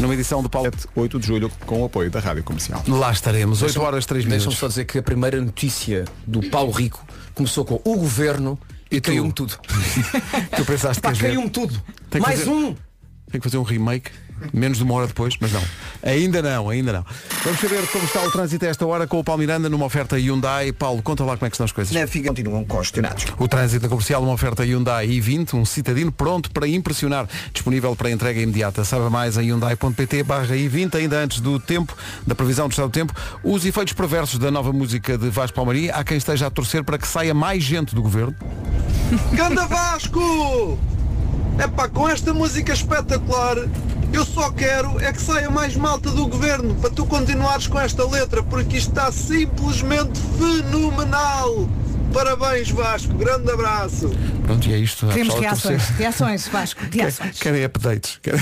Numa edição do Paulo. 8 de julho com o apoio da Rádio Comercial. Lá estaremos, 8 horas, 3 Deixa-me minutos. só dizer que a primeira notícia do Paulo Rico começou com o governo e, E caiu-me tudo. Tu pensaste que Pá, caiu-me tudo. Tem Mais fazer- um. Tem que fazer um remake, menos de uma hora depois, mas não. Ainda não, ainda não. Vamos saber como está o trânsito a esta hora com o Paulo Miranda numa oferta Hyundai. Paulo, conta lá como é que estão as coisas. Na FIG continuam congestionados. O trânsito comercial, uma oferta Hyundai i20, um citadino pronto para impressionar, disponível para entrega imediata. Saiba mais em hyundai.pt barra i20, ainda antes do tempo, da previsão do estado do tempo, os efeitos perversos da nova música de Vasco Palmarim. Há quem esteja a torcer para que saia mais gente do governo. Ganda Vasco! Epá, com esta música espetacular, eu só quero é que saia mais malta do governo para tu continuares com esta letra, porque isto está simplesmente fenomenal! Parabéns Vasco, grande abraço! Pronto, e é isto. Queremos torcer. reações. Reações, Vasco. Reações. Querem updates. Querem-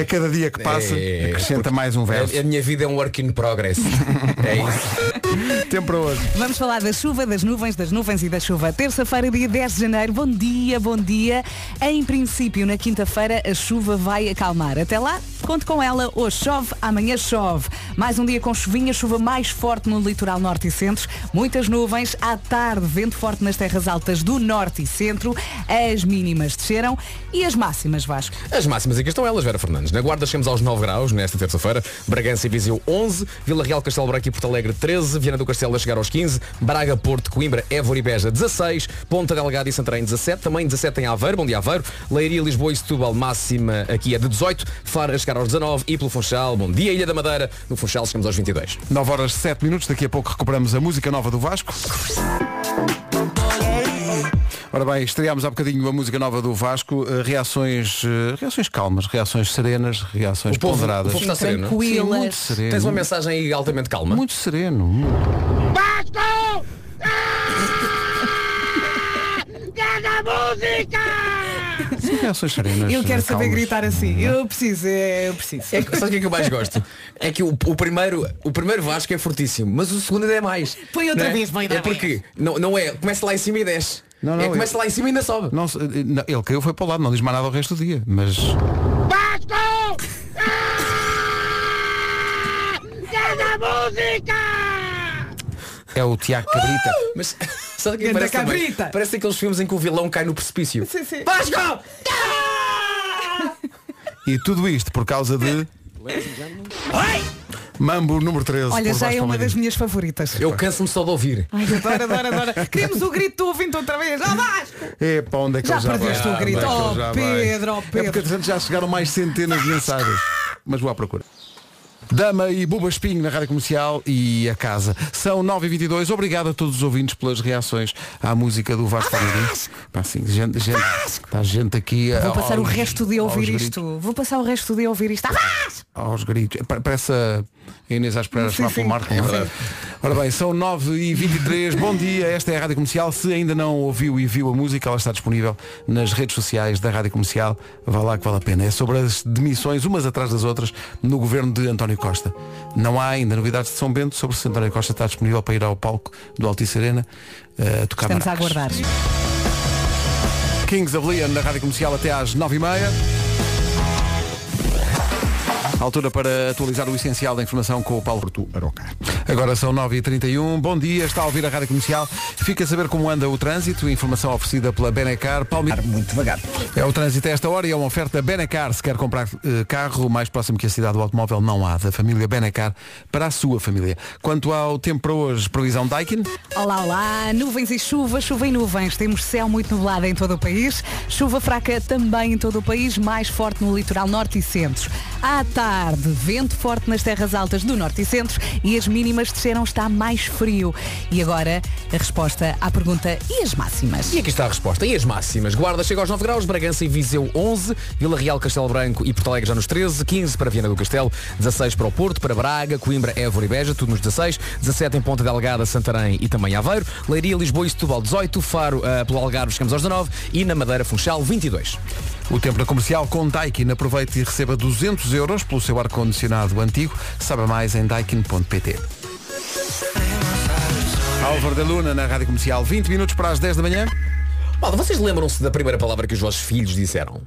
A cada dia que passa, É, acrescenta mais um verso. A, a minha vida é um work in progress. é isso. Tempo para hoje. Vamos falar da chuva, das nuvens, das nuvens e da chuva. Terça-feira, dia 10 de janeiro. Bom dia, bom dia. Em princípio, na quinta-feira, a chuva vai acalmar. Até lá, Conte com ela, hoje chove, amanhã chove. Mais um dia com chuvinha, chuva mais forte no litoral norte e centro, muitas nuvens, à tarde, vento forte nas terras altas do norte e centro, as mínimas desceram e as máximas, Vasco. As máximas aqui estão elas, Vera Fernandes. Na Guarda chegamos aos 9 graus nesta terça-feira. Bragança e Viseu 11. Vila Real, Castelo Branco e Porto Alegre 13. Viana do Castelo a chegar aos 15. Braga, Porto, Coimbra, Évora e Beja 16. Ponta Delgada e Santarém 17. Também 17 em Aveiro. Bom dia Aveiro. Leiria, Lisboa e Setúbal máxima aqui é de 18. Faro chegar aos 19. E pelo Funchal. Bom dia Ilha da Madeira. No Funchal chegamos aos 22. 9 horas 7 minutos, daqui a pouco recuperamos a música nova do Vasco. Ora bem, estreámos há bocadinho a música nova do Vasco, eh, reações, eh, reações calmas, reações serenas, reações O povo, o ponderadas. povo está sereno. Sim, muito sereno. Tens uma mensagem aí altamente calma. Muito sereno. Vasco! Cada música! São reações serenas. Eu quero eh, saber calmas. gritar assim. Eu preciso, é, eu preciso. É, que- sabe o que é que eu mais gosto? É que o, o primeiro, o primeiro Vasco é fortíssimo, mas o segundo ainda é mais. Põe outra Não é? vez, põe outra É porque não, não é, começa lá em cima e desce. Não, não, é, começa eu- lá em cima e ainda sobe. Não, se- eh, não, ele caiu foi para o lado, não diz mais nada o resto do dia. Mas Vasco! Cada música! É o Tiago Cabrita. Mas sabe o que é parece também? cabrita. Parece aqueles filmes em que o vilão cai no precipício. Sim, sim. Vasco! E tudo isto por causa de Mambo número 13. Olha, já Vasco é uma das minhas favoritas. Eu canso-me só de ouvir. Ai, adoro, adoro, adoro. Queremos o grito do ouvinte outra vez. Ó Vasco! É para onde é que Já ele já perdeste vai? o grito. Onde é que ele Oh, vai? Pedro, oh, É Pedro. porque entretanto já chegaram mais centenas de mensagens. Mas vou à procura. Dama e Buba Espinho na Rádio Comercial e a casa. São 9h22. Obrigado a todos os ouvintes pelas reações à música do Vasco Palmeirinho. Pá, sim, gente, gente, está gente aqui a, Vou passar o resto de ouvir gritos, isto. Vou passar o resto de ouvir isto. Ah! Aos gritos. Pa- Parece a Inês à espera de chamar sim. pelo Marco. é? Ora bem, são 9h23. Bom dia, esta é a Rádio Comercial. Se ainda não ouviu e viu a música, ela está disponível nas redes sociais da Rádio Comercial. Vá lá que vale a pena. É sobre as demissões, umas atrás das outras, no governo de António Costa. Não há ainda novidades de São Bento sobre se António Costa está disponível para ir ao palco do Altice Arena eh, tocar Estamos a maracas. aguardar. Kings of Leon na Rádio Comercial até às 9h30. Altura para atualizar o essencial da informação com o Paulo Porto Aroca. Agora são 9h31. Bom dia, está a ouvir a Rádio Comercial. Fica a saber como anda o trânsito. Informação oferecida pela Benecar. Palme... Muito devagar. É o trânsito a esta hora e é uma oferta Benecar. Se quer comprar eh, carro mais próximo que a cidade do automóvel, não há. Da família Benecar para a sua família. Quanto ao tempo para hoje, previsão Daikin. Olá, olá, nuvens e chuva, chuva e nuvens. Temos céu muito nublado em todo o país, chuva fraca também em todo o país, mais forte no litoral norte e centro. À tarde, vento forte nas terras altas do norte e centro e as mínimas desceram, está mais frio. E agora, a resposta à pergunta e as máximas? E aqui está a resposta. E as máximas? Guarda chega aos 9 graus, Bragança e Viseu 11, Vila Real, Castelo Branco e Porto Alegre já nos 13, 15 para Viana do Castelo, 16 para o Porto, para Braga, Coimbra, Évora e Beja, tudo nos 16, 17 em Ponta Delgada, Santarém e também Aveiro, Leiria, Lisboa e Setúbal 18, Faro ah, pelo Algarve chegamos aos 19 e na Madeira Funchal 22. O tempo na comercial com Daikin. Aproveite e receba 200 euros pelo seu ar-condicionado antigo. Saiba mais em daikin.pt. Álvaro da Luna na Rádio Comercial. 20 minutos para as 10 da manhã. Malta, vocês lembram-se da primeira palavra que os vossos filhos disseram?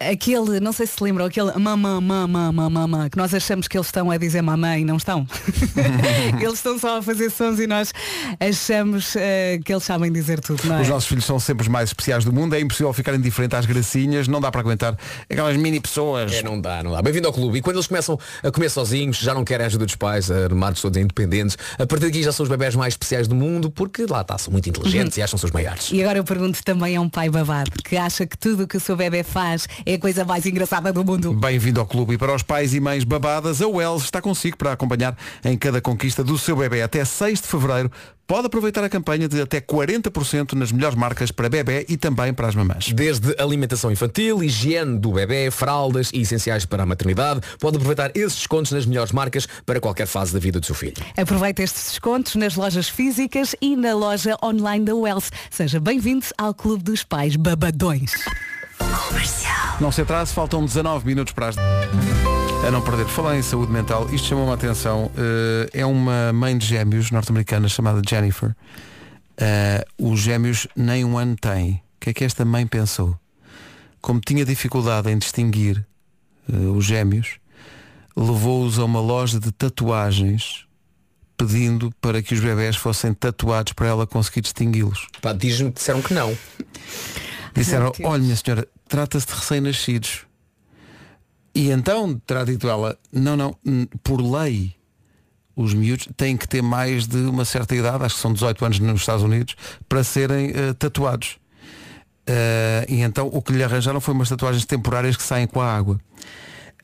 Aquele, não sei se se lembram, aquele mamã, mamã, mamã, mamã, que nós achamos que eles estão a dizer mamãe e não estão. eles estão só a fazer sons e nós achamos eh, que eles sabem dizer tudo, não é? Os nossos filhos são sempre os mais especiais do mundo. É impossível ficar indiferente às gracinhas. Não dá para aguentar aquelas mini pessoas. É, não dá, não dá. Bem-vindo ao clube. E quando eles começam a comer sozinhos, já não querem a ajuda dos pais, armados todos independentes, a partir daqui já são os bebés mais especiais do mundo, porque lá está, são muito inteligentes e acham-se os maiores. E agora eu pergunto também a um pai babado que acha que tudo o que o seu bebê faz é a coisa mais engraçada do mundo. Bem-vindo ao clube. E para os pais e mães babadas, a Wells está consigo para acompanhar em cada conquista do seu bebê. Até 6 de fevereiro, pode aproveitar a campanha de até 40% nas melhores marcas para bebê e também para as mamãs. Desde alimentação infantil, higiene do bebê, fraldas e essenciais para a maternidade, pode aproveitar esses descontos nas melhores marcas para qualquer fase da vida do seu filho. Aproveita estes descontos nas lojas físicas e na loja online da Wells. Seja bem-vindo ao Clube dos Pais Babadões. Não se atrase, faltam 19 minutos para as... A não perder. Falar em saúde mental, isto chamou-me a atenção. Eh, é uma mãe de gêmeos norte-americana chamada Jennifer. Eh, os gêmeos nem um ano têm. O que é que esta mãe pensou? Como tinha dificuldade em distinguir eh, os gêmeos, levou-os a uma loja de tatuagens pedindo para que os bebés fossem tatuados para ela conseguir distingui-los. Diz-me que disseram que não. Disseram, olha minha senhora, trata-se de recém-nascidos. E então terá dito ela, não, não, por lei, os miúdos têm que ter mais de uma certa idade, acho que são 18 anos nos Estados Unidos, para serem eh, tatuados. Eh, e então o que lhe arranjaram foi umas tatuagens temporárias que saem com a água.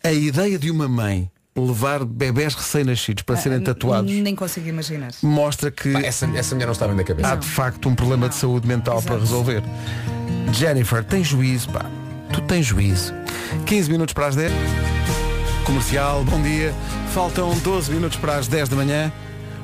A ideia de uma mãe levar bebés recém-nascidos para serem tatuados Nem consigo imaginar. mostra que Pá, essa, essa mulher não está bem da cabeça. há de facto um problema de saúde mental para resolver. Jennifer, tem juízo, pá. Tu tens juízo. 15 minutos para as 10. Comercial, bom dia. Faltam 12 minutos para as 10 da manhã.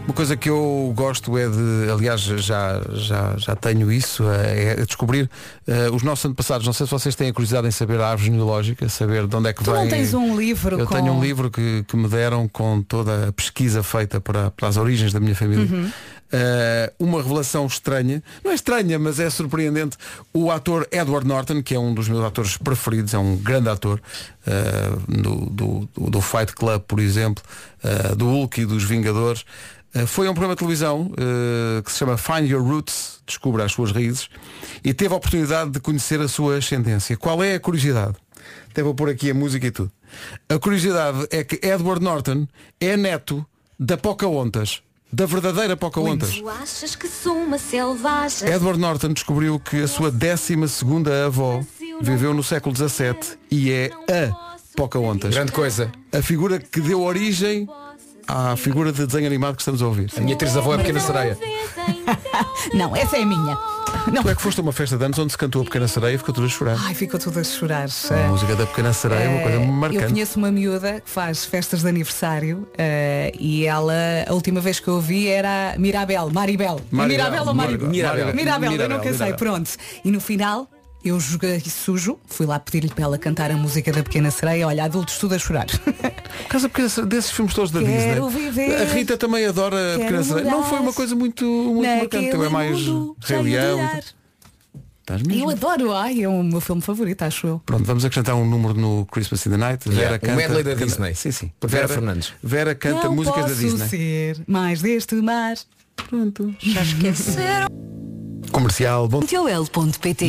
Uma coisa que eu gosto é de, aliás, já, já, já tenho isso, eh, é descobrir eh, os nossos antepassados. Não sei se vocês têm a curiosidade em saber a árvore genealógica, saber de onde é que Tu vem. não tens um livro Eu com... tenho um livro que, que me deram com toda a pesquisa feita para, para as origens da minha família. Uhum. Uh, uma revelação estranha, não é estranha, mas é surpreendente. O ator Edward Norton, que é um dos meus atores preferidos, é um grande ator uh, do, do, do- Fight Club, por exemplo, uh, do Hulk e dos Vingadores. Foi a um programa de televisão que se chama Find Your Roots, descubra as suas raízes, e teve a oportunidade de conhecer a sua ascendência. Qual é a curiosidade? Até vou pôr aqui a música e tudo. A curiosidade é que Edward Norton é neto da Pocahontas, da verdadeira Pocahontas. Tu achas que sou uma selvagem? Edward Norton descobriu que a sua 12 avó viveu no século XVII e é a Pocahontas. Grande coisa. A figura que deu origem à figura de desenho animado que estamos a ouvir. A minha trisavó é pequena sereia. Não, essa é a minha. Não. Tu é que foste a uma festa de anos onde se cantou a Pequena Sereia e ficou tudo a chorar. Ai, ficou tudo a chorar. A música da Pequena Sereia é uma coisa Eh, Eu marcante. conheço uma miúda que faz festas de aniversário eh, e ela, a última vez que eu vi era Mirabel, Maribel. Maribel, Mirabel ou Maribel? Mirabel. Mirabel, eu Mirabel, nunca sei, Mirabel. pronto. E no final, eu joguei sujo, fui lá pedir-lhe para ela cantar a música da Pequena Sereia, olha, adultos tudo a chorar. Por causa Pequena Sereia, desses filmes todos da Quero Disney. viver, a Rita também adora a Pequena Sereia. Não foi uma coisa muito, muito marcante. É mais Rei Leão. Eu adoro, ai, é o meu filme favorito, acho eu. Pronto, vamos acrescentar um número no Christmas in the Night. Vera Yeah, o canta. medley da canta- Disney. Sim, sim. Vera Fernandes. Vera canta Não músicas da posso Disney. ser mais deste mar. Pronto. Já esqueceram. Comercial, bom.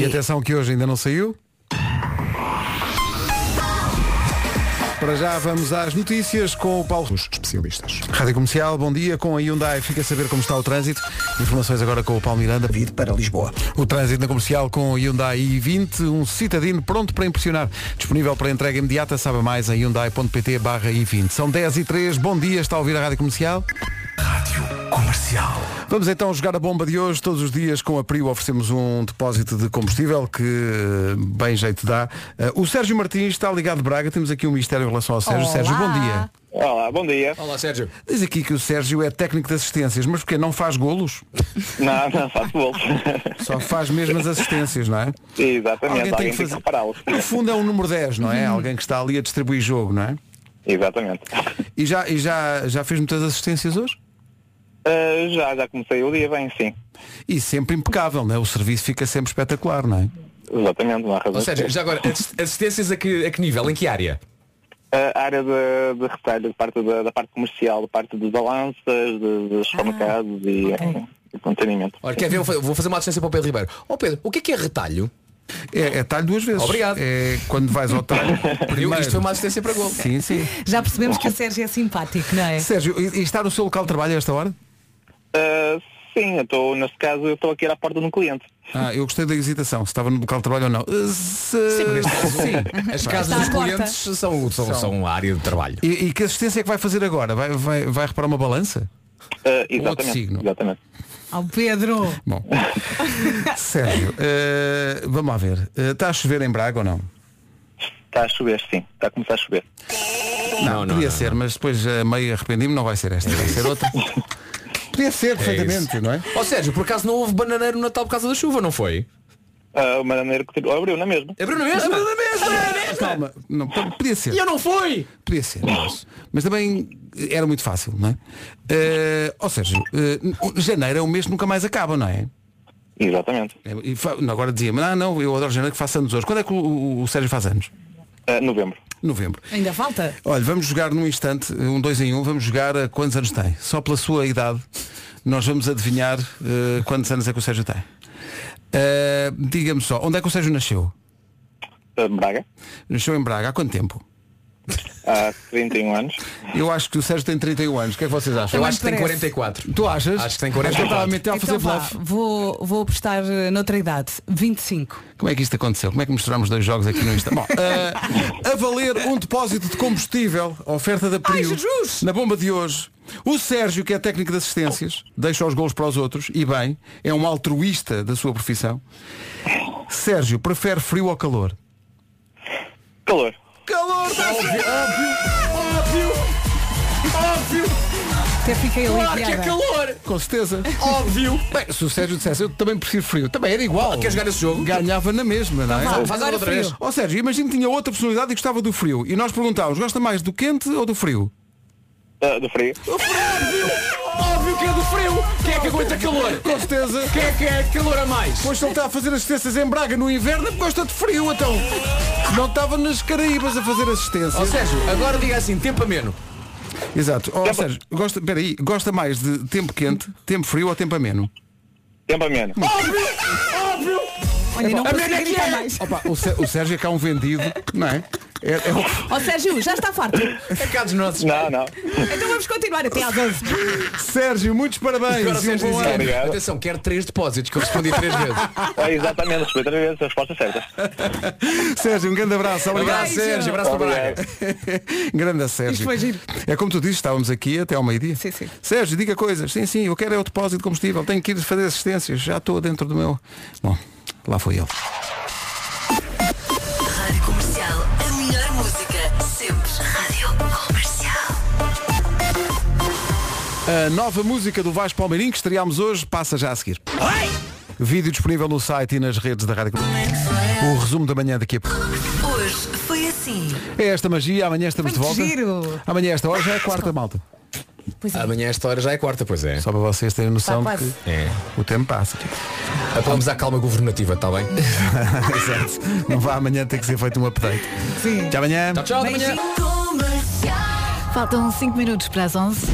E atenção que hoje ainda não saiu. Para já vamos às notícias com o Paulo. Os especialistas. Rádio Comercial, bom dia. Com a Hyundai fica a saber como está o trânsito. Informações agora com o Paulo Miranda. Vir para Lisboa. O trânsito na comercial com o Hyundai i20, um citadino pronto para impressionar. Disponível para entrega imediata, sabe mais em hyundai.pt barra i20. São 10 e 3, bom dia, está a ouvir a Rádio Comercial? Comercial. Vamos então jogar a bomba de hoje. Todos os dias com a Prio oferecemos um depósito de combustível que eh, bem jeito dá. Eh, O Sérgio Martins está ligado de Braga. Temos aqui um mistério em relação ao Sérgio. Olá. Sérgio, bom dia. Olá, bom dia. Olá, Sérgio. Diz aqui que o Sérgio é técnico de assistências, mas porque não faz golos? Não, não faço gols. Só faz mesmo as assistências, não é? Exatamente, alguém, tem que, fazer- repará-los. No fundo é um número 10, não é? Alguém que está ali a distribuir jogo, não é? Exatamente. E já, e já, já fez muitas assistências hoje? Ah, já, já comecei o dia bem, sim. E sempre impecável, não é? O serviço fica sempre espetacular, não é? Exatamente, não há razão. Ou seja, já agora, assis- assistências a que, a que nível? Em que área? A área de, de retalho, de parte da, da parte comercial, da parte de balanças, dos supermercados e, e contenimento. Olha, quer ver? Vou fa- Vou fazer uma assistência para o Pedro Ribeiro. Ó Pedro, o que é que é retalho? É, é talho duas vezes. Obrigado. É quando vais ao talho. primeiro- Isto foi uma assistência para gol. Sim, sim. Já percebemos que o Sérgio é simpático, não é? Sérgio, e, e está no seu local de trabalho a esta hora? Ah, sim, eu estou, neste caso, eu estou aqui à porta de um cliente. Ah, eu gostei da hesitação, se estava no local de trabalho ou não. Uh, se- Sim, neste caso, sim. As casas dos clientes são, são, São. são a área de trabalho. E, e que assistência é que vai fazer agora? Vai, vai, vai reparar uma balança? Ah, Um outro exatamente, signo. exatamente. Ao Pedro. Bom. Sérgio, eh, vamos lá ver. Está a chover em Braga ou não? Está a chover, sim. Está a começar a chover. Não, não, Podia não, ser, mas depois a meio arrependi-me, não vai ser esta, vai ser outra. Podia ser, perfeitamente, não é? Ó Sérgio, por acaso não houve bananeiro no Natal por causa da chuva, não foi? Ah, o bananeiro que tirou- abriu na mesma. Abriu na mesma? Abriu na mesma! Calma, não, p- podia ser. E eu não fui! Podia ser, mas, mas também era muito fácil, não é? Eh, Ó Sérgio, eh, janeiro é um mês que nunca mais acaba, não é? Exatamente. É, e fa- Agora dizia-me, ah não, eu adoro janeiro que faço anos hoje. Quando é que o, o- o Sérgio faz anos? Ah, novembro. Novembro. Ainda falta? Olha, vamos jogar num instante, um dois em um, vamos jogar a quantos anos tem. Só pela sua idade, nós vamos adivinhar eh, quantos anos é que o Sérgio tem. Eh, Diga-me só, onde é que o Sérgio nasceu? Ah, Braga. Nasceu em Braga, há quanto tempo? Há 31 anos. Eu acho que o Sérgio tem 31 anos. O que é que vocês acham? Eu acho que tem 44. Tu achas? Acho que tem Acho que eu estava a 44. fazer Então vá, bluff. vou, vou apostar eh, noutra idade. 25. Como é que isto aconteceu? Como é que misturamos dois jogos aqui no Insta? Bom, eh, a valer um depósito de combustível, a oferta da Prio, na bomba de hoje. O Sérgio, que é técnico de assistências, deixa os gols para os outros, e bem, é um altruísta da sua profissão. Sérgio, prefere frio ou calor? Calor. Calor, óbvio, óbvio, óbvio, Até fiquei Claro que é calor! Com certeza. Óbvio! Bem, se o Sérgio dissesse, eu também prefiro frio, também era igual. Quer jogar esse jogo? Ganhava na mesma, não é? Vá, Faz agora outra vez. frio. Ó Sérgio, imagina que tinha outra personalidade e gostava do frio. E nós perguntávamos, gosta mais do quente ou do frio? Ah, do frio. Óbvio que é do frio! Quem é que aguenta calor? Com certeza. Quem é que é calor a mais? Pois se ele está a fazer assistências em Braga no inverno, porque gosta de frio, então. Não estava nas Caraíbas a fazer assistência. Ó Sérgio, agora diga assim, tempo ameno. Exato. Ó Sérgio, gosta, peraí, gosta mais de tempo quente, tempo frio ou tempo ameno? Tempo ameno. Olha, não A minha é gritar é. mais. Opa, o, Sé- o Sérgio é cá um vendido, não é? É, é o- Ó Sérgio, já está farto. É cá dos nossos. Não, não. Então vamos continuar até às 11. Sérgio, muitos parabéns. Agora o e um Sérgio bom ano. Obrigado. atenção, quero três depósitos, que eu respondi três vezes. É, exatamente, respeito três vezes a resposta certa. Sérgio, um grande abraço. Obrigado, Abraço, Sérgio, abraço para Braga. Obrigado. grande Sérgio. Isto foi giro. É como tu dizes, estávamos aqui até ao meio-dia. Sim, sim. Sérgio, diga coisas. Sim, sim, eu quero é o depósito de combustível. Tenho que ir fazer assistências. Já estou dentro do meu. Bom, lá foi ele. Rádio Comercial, a melhor música, sempre. Rádio Comercial. A nova música do Vasco Palmeirim que estreámos hoje passa já a seguir. Vídeo disponível no site e nas redes da Rádio Comercial. O resumo da manhã daqui a pouco. Hoje foi assim. É esta magia, amanhã estamos Foi de volta. giro. Amanhã esta hora já é quarta malta. Amanhã esta hora já é quarta, pois é. Só para vocês terem noção de que É. o tempo passa. Apelamos à calma governativa, está bem? Exato. Não vai amanhã ter que ser feito um update. Sim. Até amanhã. Tchau, tchau, até amanhã. Faltam 5 minutos para as 11.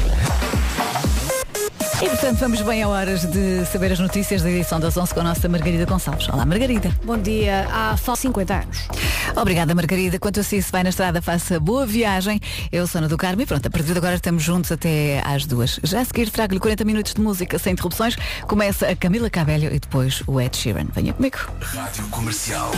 E portanto vamos bem a horas de saber as notícias da edição das 11 com a nossa Margarida Gonçalves. Olá Margarida. Bom dia. Há só 50 anos. Obrigada Margarida. Quanto a si, se vai na estrada, faça boa viagem. Eu sou Ana do Carmo e pronto, a partir de agora estamos juntos até às duas. Já a seguir trago-lhe 40 minutos de música sem interrupções. Começa a Camila Cabello e depois o Ed Sheeran. Venha comigo. Rádio Comercial.